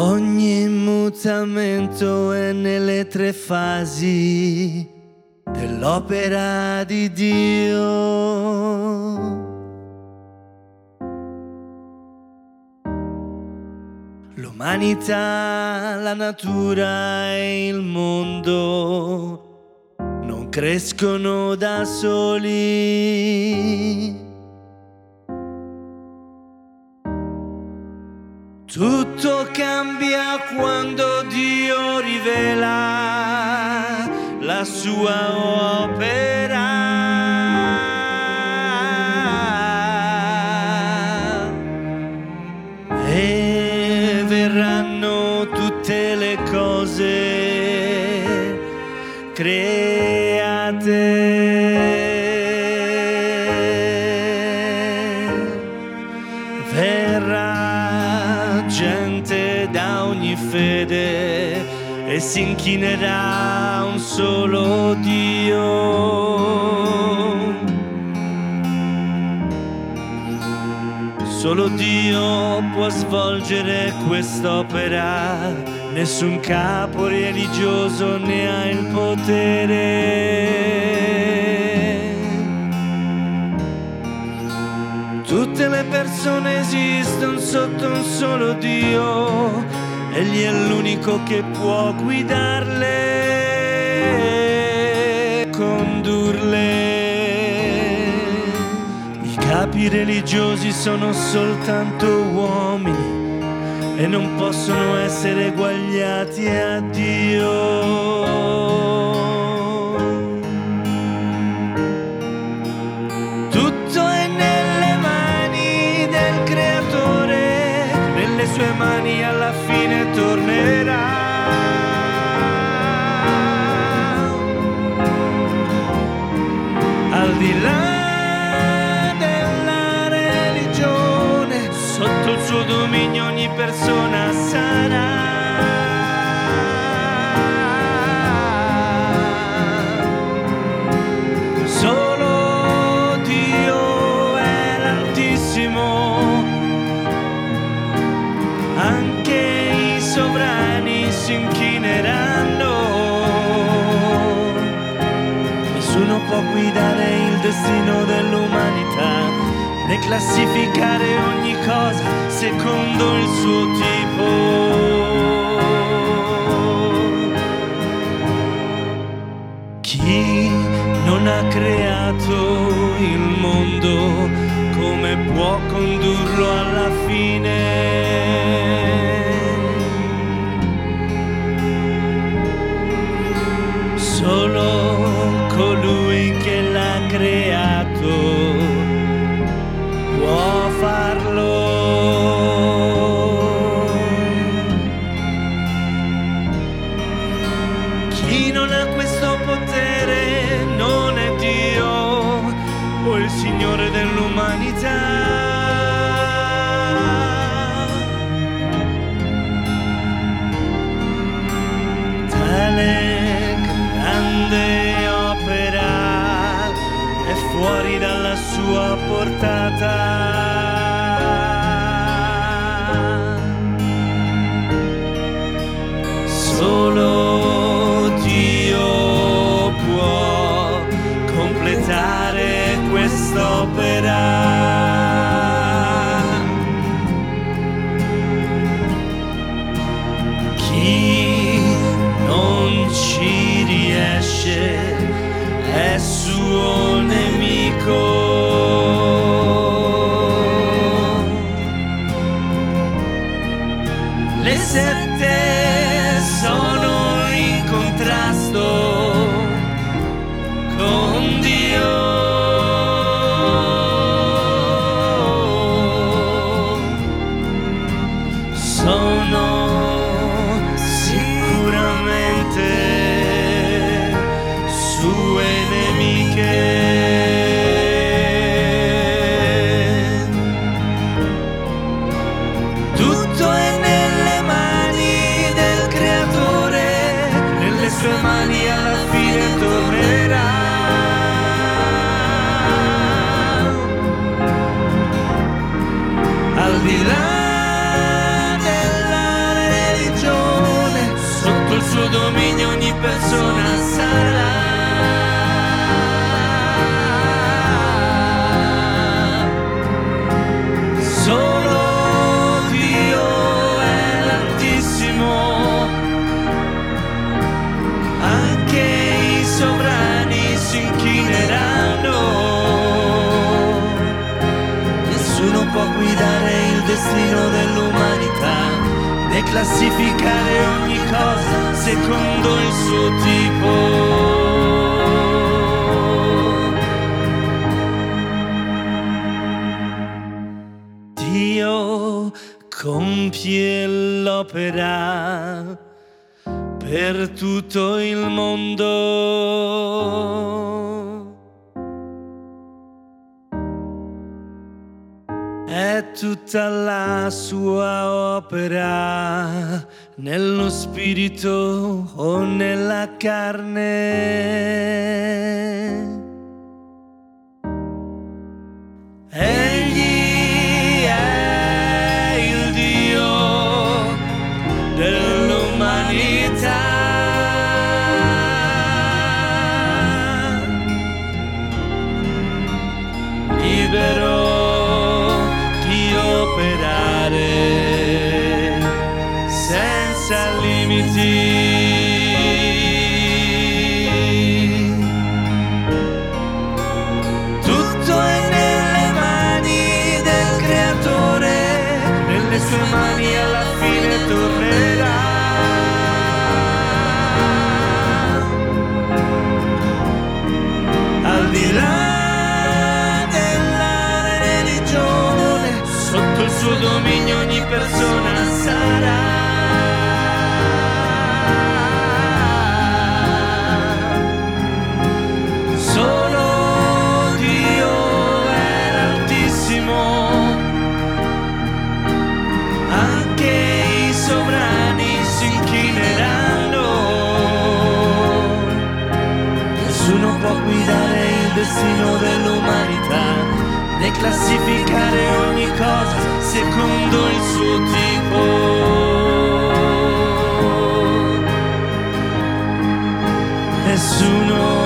Ogni mutamento è nelle tre fasi dell'opera di Dio. L'umanità, la natura e il mondo non crescono da soli. Tutto cambia quando Dio rivela la sua opera. E verranno tutte le cose create. E si inchinerà un solo Dio. Solo Dio può svolgere quest'opera, nessun capo religioso ne ha il potere. Tutte le persone esistono sotto un solo Dio, Egli è l'unico che può guidarle, condurle. I capi religiosi sono soltanto uomini e non possono essere eguagliati a Dio. Tornerà. Al di là della religione, sotto il suo dominio ogni persona sarà. Destino dell'umanità, né classificare ogni cosa secondo il suo tipo. Chi non ha creato il mondo, come può condurlo alla fine? Fuori dalla sua portata. Le sette sono in contrasto con Dio. Sono dominio ogni persona sarà. Solo Dio è l'Altissimo, anche i sovrani si inchineranno. Nessuno può guidare il destino dell'umanità né classificare ogni cosa secondo il suo tipo. Dio compie l'opera per tutto il mondo. Tutta la sua opera nello spirito o nella carne. Destino dell'umanità, né classificare ogni cosa secondo il suo tipo. Nessuno